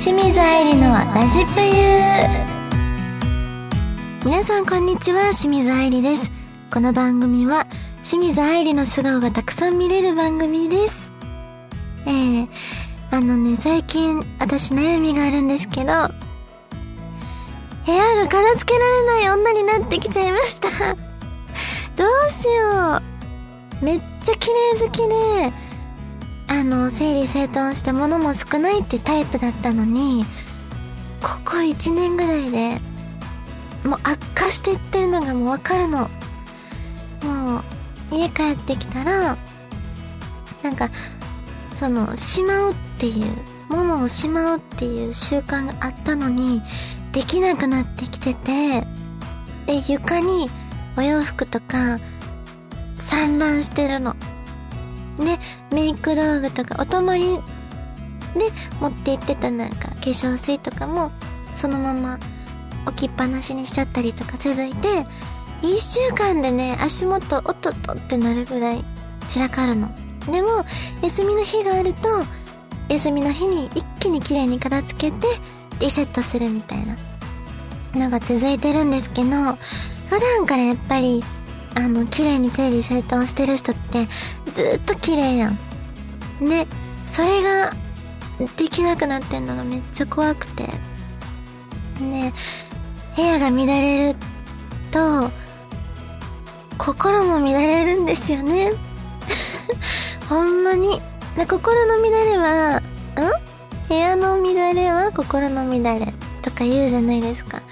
清水愛理のラジプユ皆さんこんにちは清水愛理です。この番組は清水愛理の素顔がたくさん見れる番組です。えー、あのね最近私悩みがあるんですけど部屋が片付けられない女になってきちゃいました。どうしよう。めっちゃ綺麗好きであの、整理整頓して物も少ないってタイプだったのに、ここ1年ぐらいで、もう悪化していってるのがもうわかるの。もう、家帰ってきたら、なんか、その、しまうっていう、物をしまうっていう習慣があったのに、できなくなってきてて、で、床にお洋服とか散乱してるの。で、メイク道具とかお泊まりで持って行ってたなんか化粧水とかもそのまま置きっぱなしにしちゃったりとか続いて、1週間でね、足元おっとっとってなるぐらい散らかるの。でも、休みの日があると、休みの日に一気に綺麗に片付けてリセットするみたいなのが続いてるんですけど、普段からやっぱりあの、綺麗に整理整頓してる人ってずっと綺麗やん。ね、それができなくなってんのがめっちゃ怖くて。ね、部屋が乱れると、心も乱れるんですよね。ほんまに。心の乱れは、ん？部屋の乱れは心の乱れとか言うじゃないですか。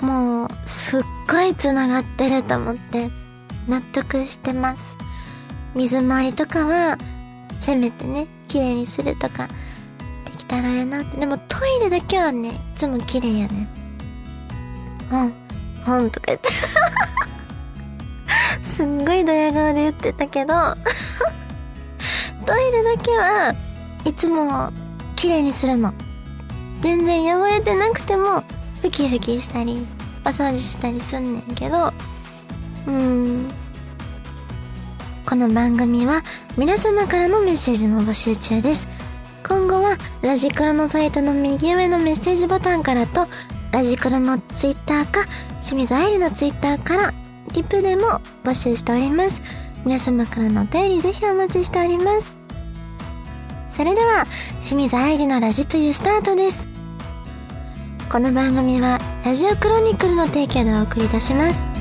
もう、すっごい繋がってると思って。納得してます。水回りとかは、せめてね、綺麗にするとか、できたらええなって。でもトイレだけはね、いつも綺麗やね。うん、ほんとか言って。すんごいドヤ顔で言ってたけど トイレだけはいつも綺麗にするの。全然汚れてなくても、ふきふきしたり、お掃除したりすんねんけど、うんこの番組は皆様からのメッセージも募集中です。今後はラジクロのサイトの右上のメッセージボタンからとラジクロのツイッターか清水愛理のツイッターからリプでも募集しております。皆様からのお便りぜひお待ちしております。それでは清水愛理のラジプユスタートです。この番組はラジオクロニクルの提供でお送りいたします。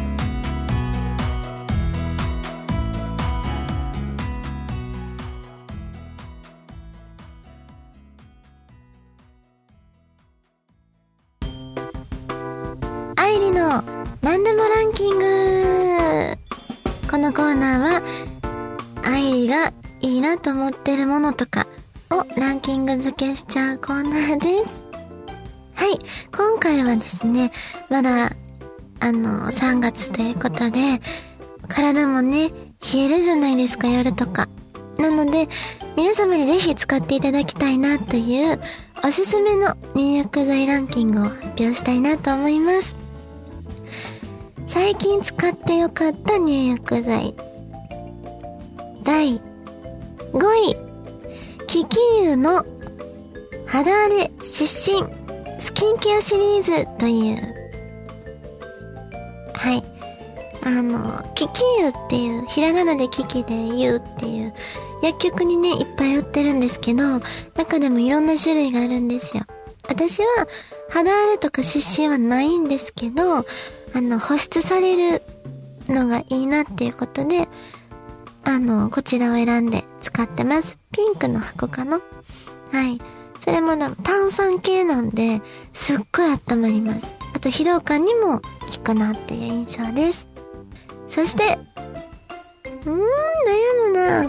の何でもランキングこのコーナーは、愛理がいいなと思ってるものとかをランキング付けしちゃうコーナーです。はい。今回はですね、まだ、あの、3月ということで、体もね、冷えるじゃないですか、夜とか。なので、皆様にぜひ使っていただきたいなという、おすすめの入浴剤ランキングを発表したいなと思います。最近使ってよかった入浴剤。第5位。キキユの肌荒れ湿疹スキンケアシリーズという。はい。あの、キキユっていう、ひらがなでキキでユうっていう、薬局にね、いっぱい売ってるんですけど、中でもいろんな種類があるんですよ。私は肌荒れとか湿疹はないんですけど、あの、保湿されるのがいいなっていうことで、あの、こちらを選んで使ってます。ピンクの箱かな？はい。それも炭酸系なんで、すっごい温まります。あと疲労感にも効くなっていう印象です。そして、うーん、悩むな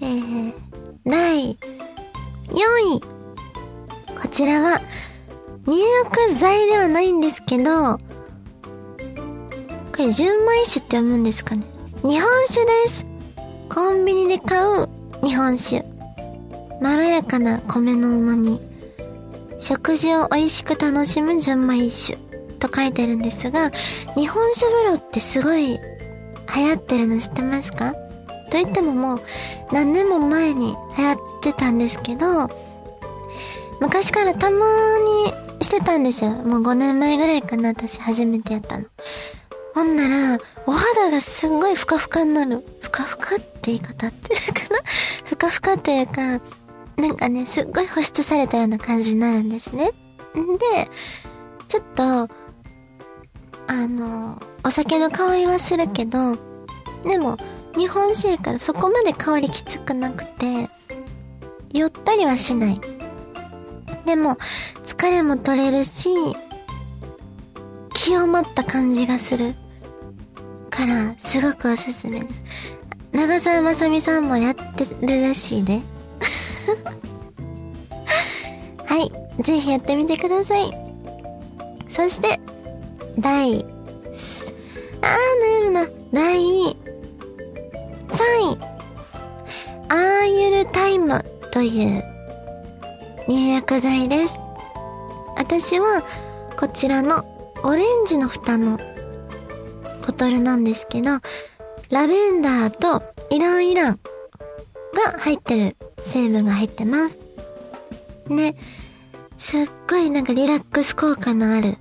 えー、第4位。こちらは、入浴剤ではないんですけど、これ純米酒って読むんですかね。日本酒です。コンビニで買う日本酒。まろやかな米の旨味。食事を美味しく楽しむ純米酒と書いてるんですが、日本酒風呂ってすごい流行ってるの知ってますか？と言ってももう何年も前に流行ってたんですけど、昔からたまにしてたんですよ。もう5年前ぐらいかな、私初めてやったの。ほんなら、お肌がすんごいふかふかになる。ふかふかって言い方ってるかな ふかふかというか、なんかね、すっごい保湿されたような感じになるんですね。んで、ちょっと、あの、お酒の香りはするけど、でも、日本酒やからそこまで香りきつくなくて、酔ったりはしない。でも、疲れも取れるし、清まった感じがする。から、すごくおすすめです。長澤まさみさんもやってるらしいで。はい。ぜひやってみてください。そして、第、あー、悩むな。第3位。アーユルタイムという入浴剤です。私はこちらのオレンジの蓋のボトルなんですけど、ラベンダーとイランイランが入ってる成分が入ってます。ね。すっごいなんかリラックス効果のある。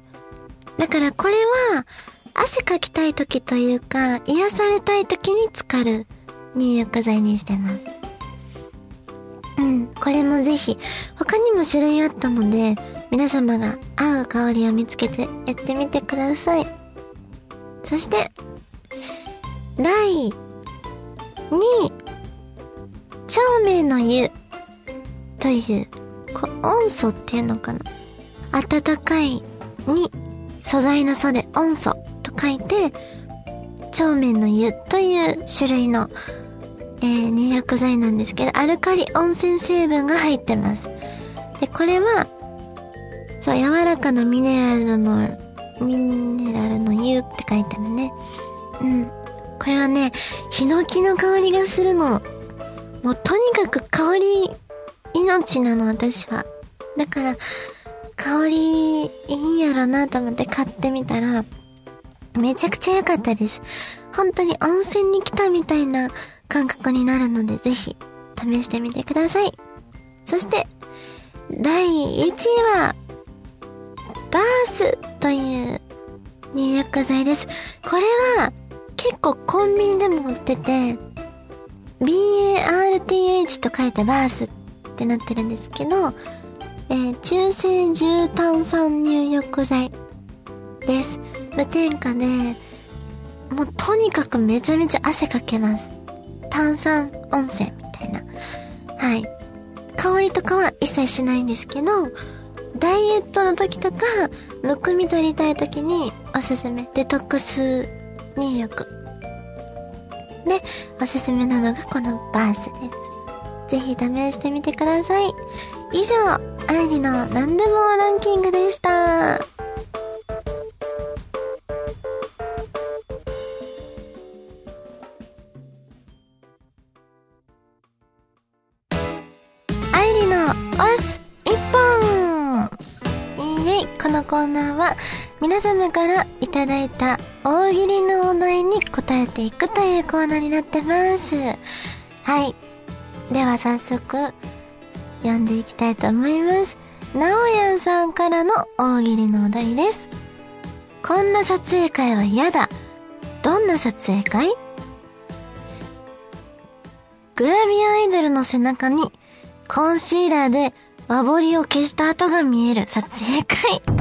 だからこれは、汗かきたい時というか、癒されたい時に浸かる入浴剤にしてます。うん、これもぜひ、他にも種類あったので、皆様が合う香りを見つけてやってみてください。そして、第2位、長命の湯という、こ温素っていうのかな暖かいに素材の素で温素と書いて、長命の湯という種類の、えー、入浴剤なんですけど、アルカリ温泉成分が入ってます。で、これは、そう、柔らかなミネラルの、ミネラルの湯って書いてあるね。うん。これはね、ヒノキの香りがするの。もうとにかく香り命なの、私は。だから、香りいいんやろなと思って買ってみたら、めちゃくちゃ良かったです。本当に温泉に来たみたいな感覚になるので、ぜひ試してみてください。そして、第1位は、バースという入浴剤です。これは結構コンビニでも売ってて、BARTH と書いてバースってなってるんですけど、えー、中性重炭酸入浴剤です。無添加で、もうとにかくめちゃめちゃ汗かけます。炭酸温泉みたいな。はい。香りとかは一切しないんですけど、ダイエットの時とか、むくみ取りたい時におすすめ。デトックス入浴。で、おすすめなのがこのバースです。ぜひ試してみてください。以上、愛理の何でもランキングでした。皆様からいただいた大喜利のお題に答えていくというコーナーになってます。はい。では早速読んでいきたいと思います。なおやんさんからの大喜利のお題です。こんな撮影会は嫌だ。どんな撮影会？グラビアアイドルの背中にコンシーラーで和彫りを消した跡が見える撮影会。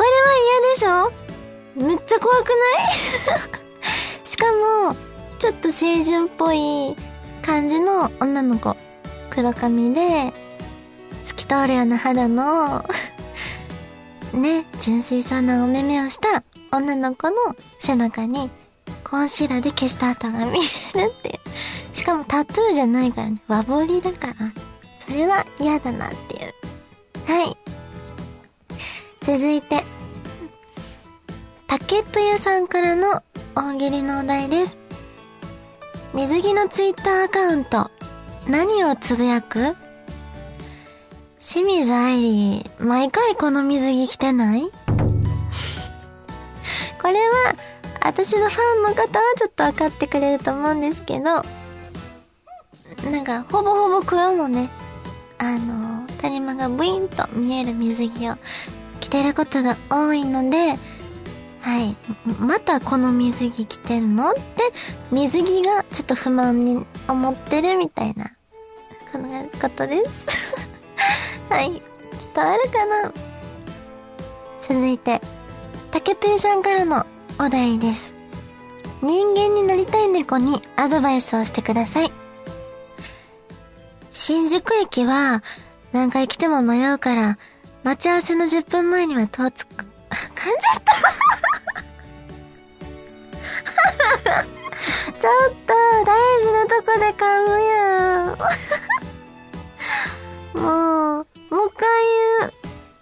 これは嫌でしょ？めっちゃ怖くない？しかも、ちょっと清純っぽい感じの女の子。黒髪で、透き通るような肌のね、純粋そうなお目目をした女の子の背中に、コンシーラーで消した跡が見えるっていう。しかもタトゥーじゃないからね、和彫りだから、それは嫌だなっていう。はい。続いて、竹ぷやさんからの大喜利のお題です。水着のツイッターアカウント、何をつぶやく？清水愛理、毎回この水着着てない？これは、私のファンの方はちょっと分かってくれると思うんですけど、なんか、ほぼほぼ黒のね、あの、谷間がブイーンと見える水着を着てることが多いので、はい。またこの水着着てんのって水着がちょっと不満に思ってるみたいな、このことです。はい。伝わるかな？続いて、たけぺいさんからのお題です。人間になりたい猫にアドバイスをしてください。新宿駅は何回来ても迷うから、待ち合わせの10分前には到着、噛んじゃった ちょっと、大事なとこで噛むやん。もう、もう一回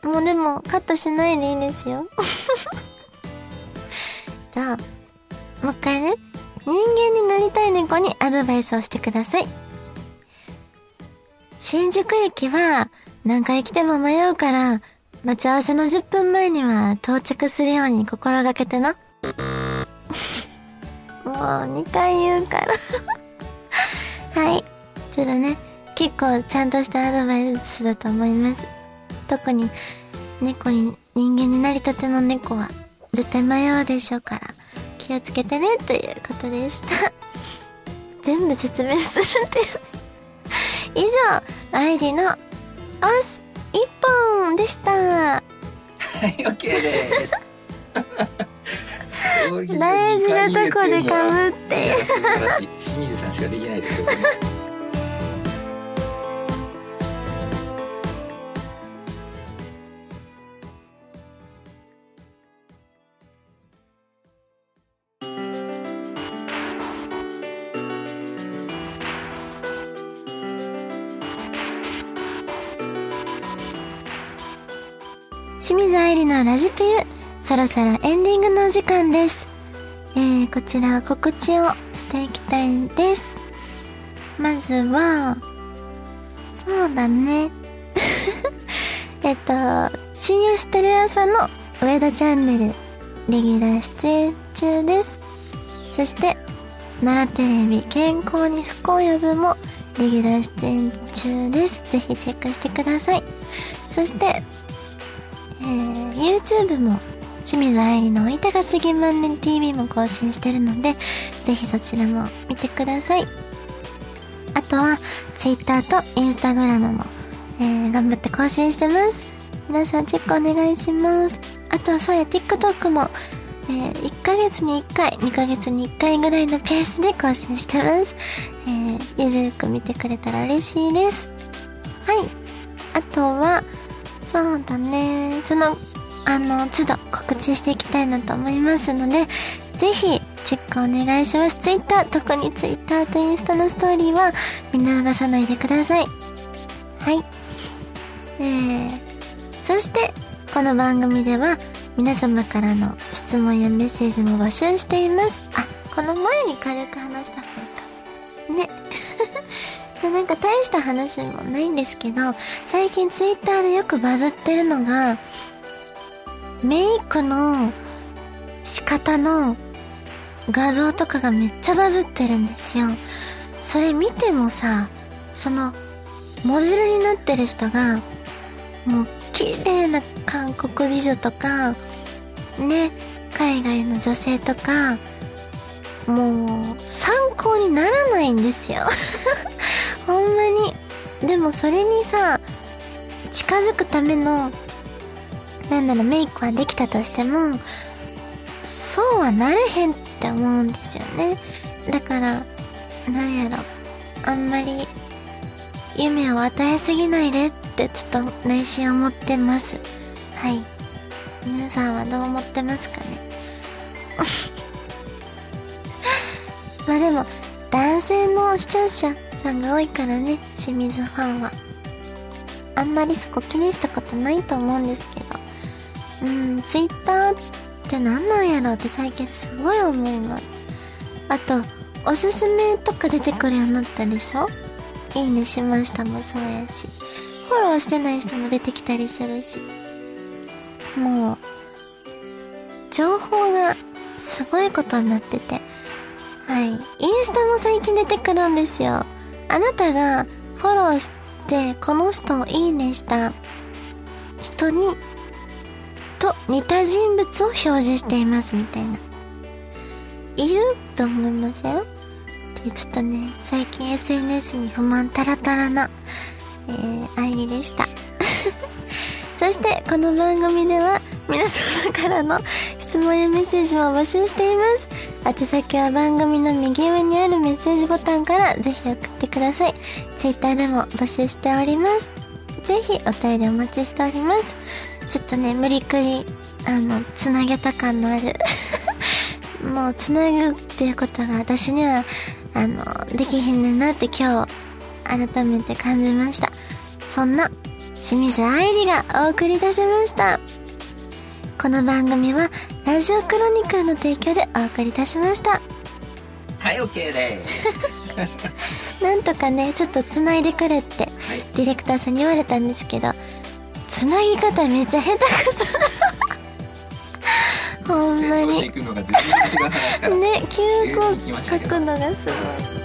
言う。もうでも、カットしないでいいですよ。じゃあ、もう一回ね。人間になりたい猫にアドバイスをしてください。新宿駅は何回来ても迷うから、待ち合わせの10分前には到着するように心がけてな。もう2回言うから はい。ちょっとね、結構ちゃんとしたアドバイスだと思います。特に猫に人間になりたての猫は絶対迷うでしょうから気をつけてねということでした。全部説明するっていう以上、アイリのオス一本でした。はい、OK です。大事なとこでかぶって。清水さんしかできないですよ、ね。清水愛理のラジピュー、そろそろエンディングの時間です。えー、こちら告知をしていきたいです。まずは、そうだね。えっと、CS テレ朝の上田チャンネル、レギュラー出演中です。そして、奈良テレビ健康に不幸呼ぶもレギュラー出演中です。ぜひチェックしてください。そして、ー、YouTube も清水愛理のおいたがすぎ万年 TV も更新してるので、ぜひそちらも見てください。あとは、Twitter と Instagram も、えー、頑張って更新してます。皆さんチェックお願いします。あとはそうや TikTok も、えー、1ヶ月に1回、2ヶ月に1回ぐらいのペースで更新してます。えー、ゆるく見てくれたら嬉しいです。はい。あとは、そうだね。その、あの、都度告知していきたいなと思いますので、ぜひ、チェックお願いします。ツイッター、特にツイッターとインスタのストーリーは見逃さないでください。はい。えー、そして、この番組では皆様からの質問やメッセージも募集しています。あ、この前に軽く話した。なんか大した話もないんですけど、最近ツイッターでよくバズってるのが、メイクの仕方の画像とかがめっちゃバズってるんですよ。それ見てもさ、その、モデルになってる人が、もう綺麗な韓国美女とか、ね、海外の女性とか、もう参考にならないんですよ ほんまに。でもそれにさ、近づくための、なんだろう、メイクはできたとしても、そうはなれへんって思うんですよね。だから、なんやろ、あんまり、夢を与えすぎないでってちょっと内心思ってます。はい。皆さんはどう思ってますかね まあでも、男性の視聴者さんが多いからね、清水ファンは。あんまりそこ気にしたことないと思うんですけど。うん、ツイッターって何なんやろって最近すごい思います。あと、おすすめとか出てくるようになったでしょ？いいねしましたもそうやし。フォローしてない人も出てきたりするし。もう、情報がすごいことになってて。はい。インスタも最近出てくるんですよ。あなたがフォローしてこの人をいいねした人にと似た人物を表示していますみたいな。いると思いません？でちょっとね最近 SNS に不満タラタラな、えー、愛理でした。そしてこの番組では皆様からの質問やメッセージも募集しています。宛先は番組の右上にあるメッセージボタンからぜひ送ってください。Twitter でも募集しております。ぜひお便りお待ちしております。ちょっとね無理くりあのつなげた感のある もうつなぐっていうことが私にはあのできひんねんなって今日改めて感じました。そんな清水愛理がお送りいたしました。この番組はラジオクロニクルの提供でお送りいたしました。はい OK です。なんとかねちょっとつないでくれってはい。ディレクターさんに言われたんですけどつなぎ方めっちゃ下手くそなほんまにね急急に来ましたけど。行書くのがすごい